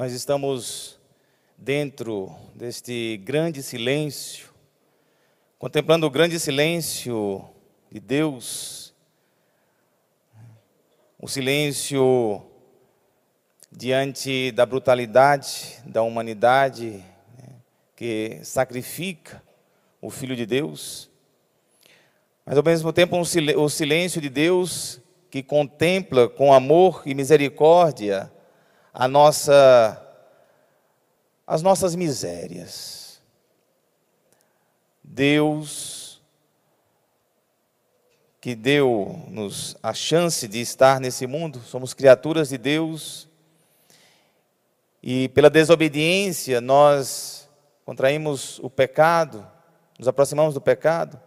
Nós estamos dentro deste grande silêncio, contemplando o grande silêncio de Deus, o silêncio diante da brutalidade da humanidade né, que sacrifica o Filho de Deus, mas ao mesmo tempo o silêncio de Deus que contempla com amor e misericórdia a nossa, as nossas misérias. Deus, que deu-nos a chance de estar nesse mundo, somos criaturas de Deus, e pela desobediência nós contraímos o pecado, nos aproximamos do pecado,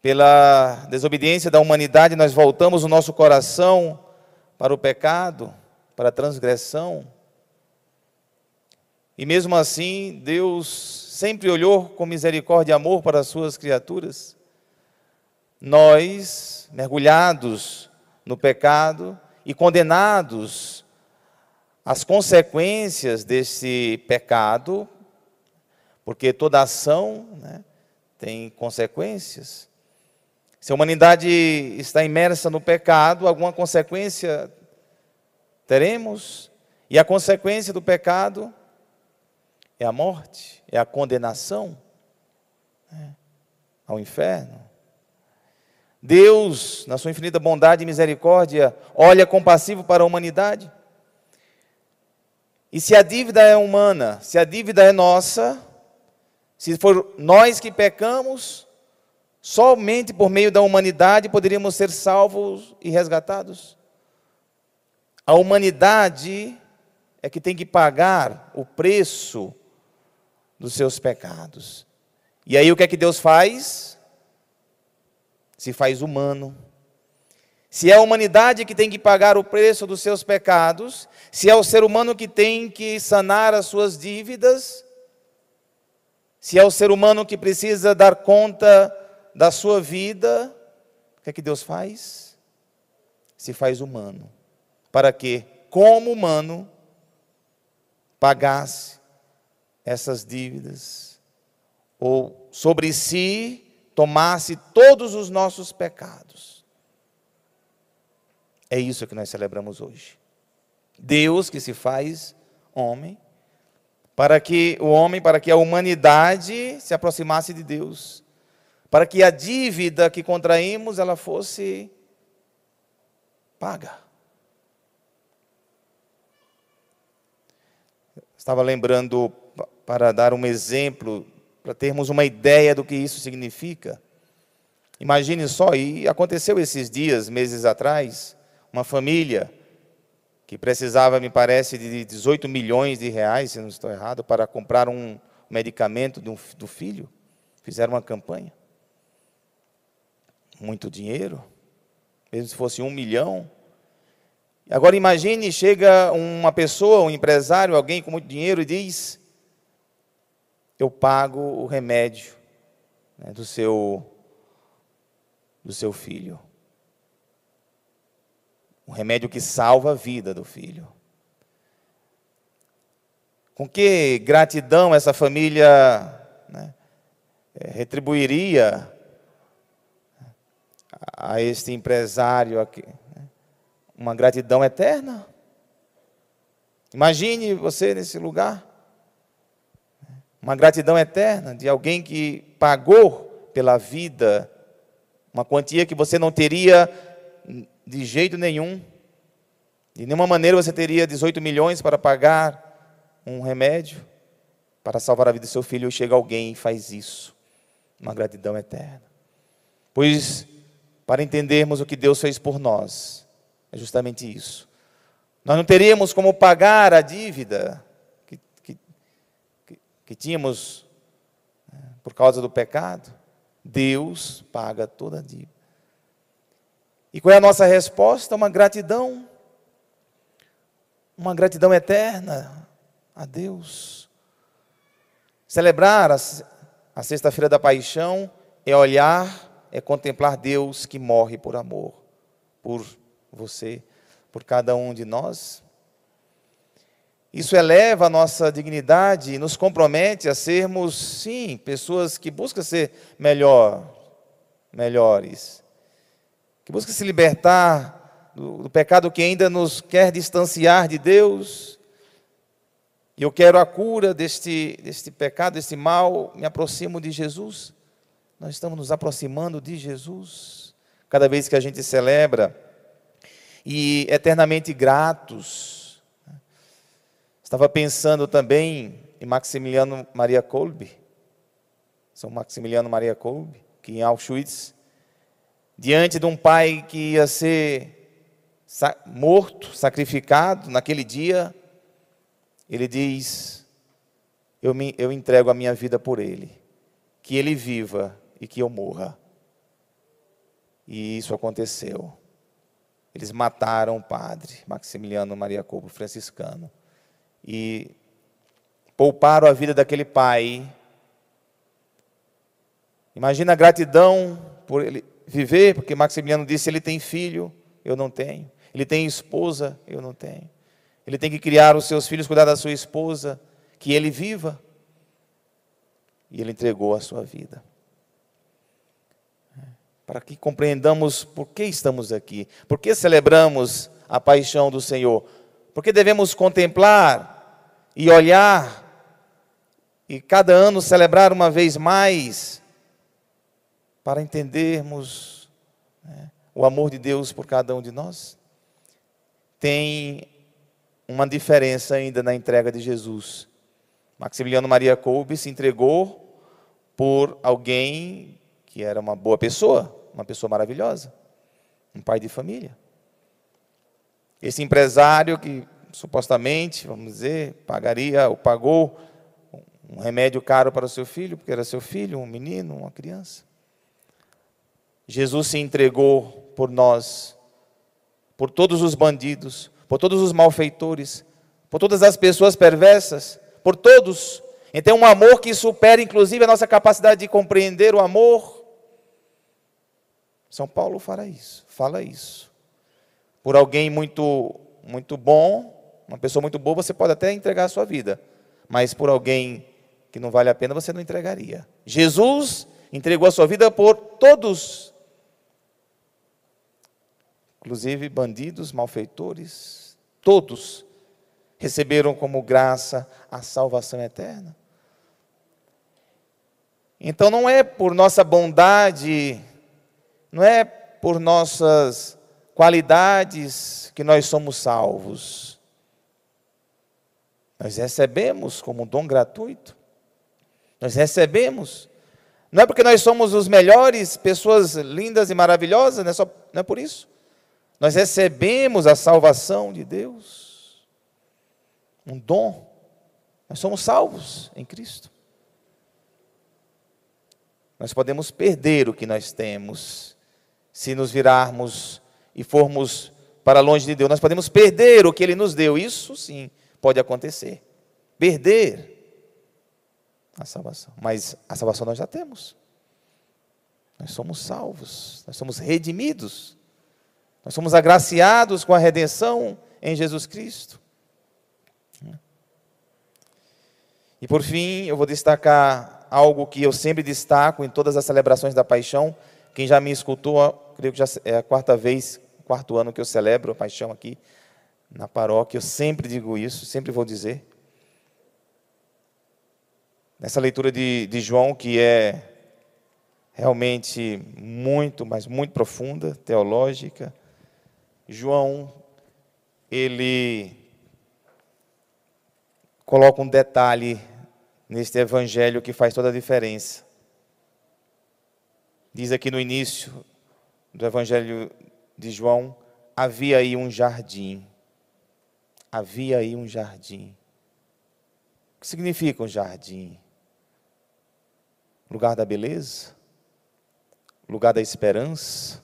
pela desobediência da humanidade nós voltamos o nosso coração para o pecado, para a transgressão. E mesmo assim, Deus sempre olhou com misericórdia e amor para as suas criaturas. Nós, mergulhados no pecado e condenados às consequências desse pecado, porque toda ação né, tem consequências. Se a humanidade está imersa no pecado, alguma consequência teremos, e a consequência do pecado é a morte, é a condenação né, ao inferno. Deus, na sua infinita bondade e misericórdia, olha compassivo para a humanidade. E se a dívida é humana, se a dívida é nossa, se for nós que pecamos, somente por meio da humanidade poderíamos ser salvos e resgatados. A humanidade é que tem que pagar o preço dos seus pecados. E aí o que é que Deus faz? Se faz humano. Se é a humanidade que tem que pagar o preço dos seus pecados, se é o ser humano que tem que sanar as suas dívidas, se é o ser humano que precisa dar conta da sua vida, o que é que Deus faz? Se faz humano para que, como humano, pagasse essas dívidas, ou sobre si tomasse todos os nossos pecados. É isso que nós celebramos hoje. Deus que se faz homem, para que o homem, para que a humanidade se aproximasse de Deus, para que a dívida que contraímos ela fosse paga. Estava lembrando para dar um exemplo, para termos uma ideia do que isso significa. Imagine só, e aconteceu esses dias, meses atrás, uma família que precisava, me parece, de 18 milhões de reais, se não estou errado, para comprar um medicamento do, do filho. Fizeram uma campanha. Muito dinheiro, mesmo se fosse um milhão. Agora imagine, chega uma pessoa, um empresário, alguém com muito dinheiro e diz: Eu pago o remédio né, do seu do seu filho. Um remédio que salva a vida do filho. Com que gratidão essa família né, eh, retribuiria a este empresário aqui, uma gratidão eterna. Imagine você nesse lugar. Uma gratidão eterna de alguém que pagou pela vida uma quantia que você não teria de jeito nenhum. De nenhuma maneira você teria 18 milhões para pagar um remédio para salvar a vida do seu filho. E chega alguém e faz isso. Uma gratidão eterna. Pois, para entendermos o que Deus fez por nós, é justamente isso. Nós não teríamos como pagar a dívida que, que, que, tínhamos né, por causa do pecado. Deus paga toda a dívida. E qual é a nossa resposta? Uma gratidão. Uma gratidão eterna a Deus. Celebrar a, a Sexta-feira da Paixão é olhar, é contemplar Deus que morre por amor, por você, por cada um de nós. Isso eleva a nossa dignidade e nos compromete a sermos, sim, pessoas que buscam ser melhor, melhores, que buscam se libertar do, do pecado que ainda nos quer distanciar de Deus. E eu quero a cura deste, deste pecado, deste mal, me aproximo de Jesus. Nós estamos nos aproximando de Jesus. Cada vez que a gente celebra, e eternamente gratos. Estava pensando também em Maximiliano Maria Kolbe, São Maximiliano Maria Kolbe, que em Auschwitz, diante de um pai que ia ser morto, sacrificado naquele dia, ele diz: eu, me, eu entrego a minha vida por ele, que ele viva e que eu morra. E isso aconteceu. Eles mataram o padre Maximiliano Maria Cobo, franciscano, e pouparam a vida daquele pai. Imagina a gratidão por ele viver, porque Maximiliano disse: ele tem filho, eu não tenho. Ele tem esposa, eu não tenho. Ele tem que criar os seus filhos, cuidar da sua esposa, que ele viva. E ele entregou a sua vida para que compreendamos por que estamos aqui, por que celebramos a paixão do Senhor, porque devemos contemplar e olhar e cada ano celebrar uma vez mais para entendermos né, o amor de Deus por cada um de nós. Tem uma diferença ainda na entrega de Jesus. Maximiliano Maria Kolbe se entregou por alguém que era uma boa pessoa, uma pessoa maravilhosa, um pai de família. Esse empresário que supostamente, vamos dizer, pagaria ou pagou um remédio caro para o seu filho, porque era seu filho, um menino, uma criança. Jesus se entregou por nós, por todos os bandidos, por todos os malfeitores, por todas as pessoas perversas, por todos. Então, um amor que supera inclusive a nossa capacidade de compreender o amor são Paulo fala isso, fala isso. Por alguém muito muito bom, uma pessoa muito boa, você pode até entregar a sua vida, mas por alguém que não vale a pena, você não entregaria. Jesus entregou a sua vida por todos, inclusive bandidos, malfeitores, todos receberam como graça a salvação eterna. Então não é por nossa bondade não é por nossas qualidades que nós somos salvos. Nós recebemos como um dom gratuito. Nós recebemos. Não é porque nós somos os melhores, pessoas lindas e maravilhosas, não é, só, não é por isso. Nós recebemos a salvação de Deus. Um dom. Nós somos salvos em Cristo. Nós podemos perder o que nós temos se nos virarmos e formos para longe de Deus, nós podemos perder o que Ele nos deu. Isso sim pode acontecer. Perder a salvação. Mas a salvação nós já temos. Nós somos salvos, nós somos redimidos, nós somos agraciados com a redenção em Jesus Cristo. E por fim, eu vou destacar algo que eu sempre destaco em todas as celebrações da paixão, quem já me escutou, creio que já é a quarta vez, quarto ano que eu celebro a paixão aqui na paróquia. Eu sempre digo isso, sempre vou dizer. Nessa leitura de, de João, que é realmente muito, mas muito profunda, teológica, João, ele coloca um detalhe neste evangelho que faz toda a diferença. Diz aqui no início do Evangelho de João: havia aí um jardim. Havia aí um jardim. O que significa um jardim? Lugar da beleza? Lugar da esperança?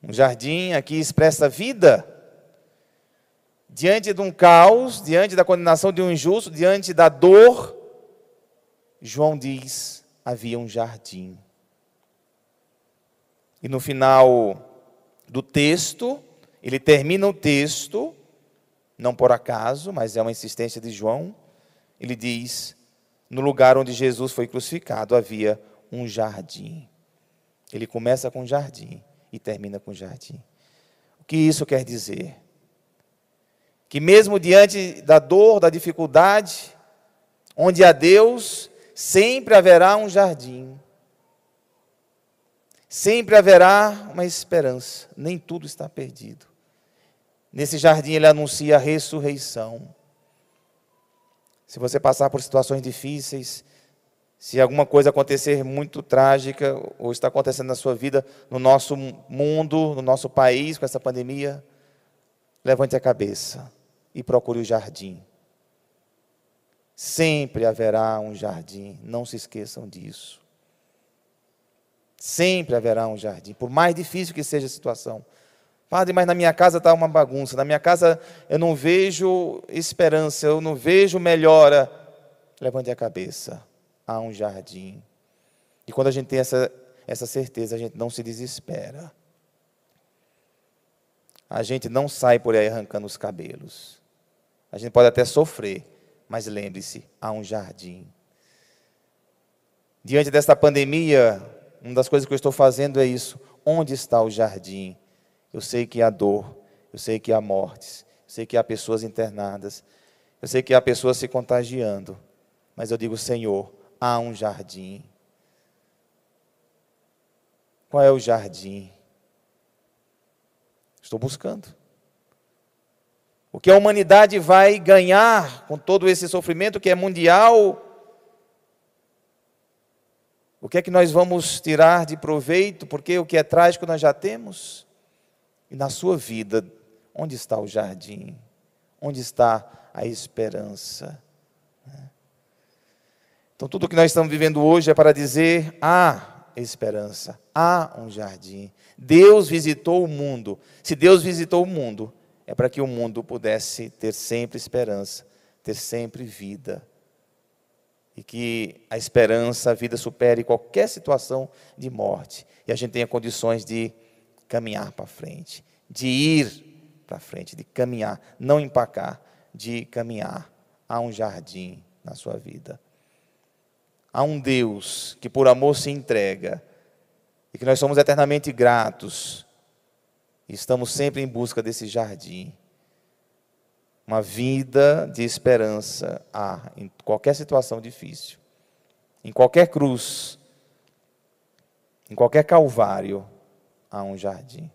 Um jardim aqui expressa vida. Diante de um caos, diante da condenação de um injusto, diante da dor, João diz: havia um jardim. E no final do texto, ele termina o texto não por acaso, mas é uma insistência de João. Ele diz: no lugar onde Jesus foi crucificado havia um jardim. Ele começa com jardim e termina com jardim. O que isso quer dizer? Que mesmo diante da dor, da dificuldade, onde há Deus, sempre haverá um jardim. Sempre haverá uma esperança, nem tudo está perdido. Nesse jardim ele anuncia a ressurreição. Se você passar por situações difíceis, se alguma coisa acontecer muito trágica, ou está acontecendo na sua vida, no nosso mundo, no nosso país, com essa pandemia, levante a cabeça e procure o jardim. Sempre haverá um jardim, não se esqueçam disso. Sempre haverá um jardim, por mais difícil que seja a situação. Padre, mas na minha casa está uma bagunça, na minha casa eu não vejo esperança, eu não vejo melhora. Levante a cabeça há um jardim. E quando a gente tem essa, essa certeza, a gente não se desespera. A gente não sai por aí arrancando os cabelos. A gente pode até sofrer, mas lembre-se, há um jardim. Diante desta pandemia, uma das coisas que eu estou fazendo é isso. Onde está o jardim? Eu sei que há dor, eu sei que há mortes, eu sei que há pessoas internadas, eu sei que há pessoas se contagiando, mas eu digo, Senhor, há um jardim. Qual é o jardim? Estou buscando. O que a humanidade vai ganhar com todo esse sofrimento que é mundial? O que é que nós vamos tirar de proveito? Porque o que é trágico nós já temos. E na sua vida, onde está o jardim? Onde está a esperança? Então, tudo que nós estamos vivendo hoje é para dizer: há esperança, há um jardim. Deus visitou o mundo. Se Deus visitou o mundo, é para que o mundo pudesse ter sempre esperança, ter sempre vida. E que a esperança, a vida supere qualquer situação de morte. E a gente tenha condições de caminhar para frente, de ir para frente, de caminhar, não empacar, de caminhar. Há um jardim na sua vida a um Deus que por amor se entrega e que nós somos eternamente gratos estamos sempre em busca desse jardim. Uma vida de esperança há em qualquer situação difícil, em qualquer cruz, em qualquer calvário, há um jardim.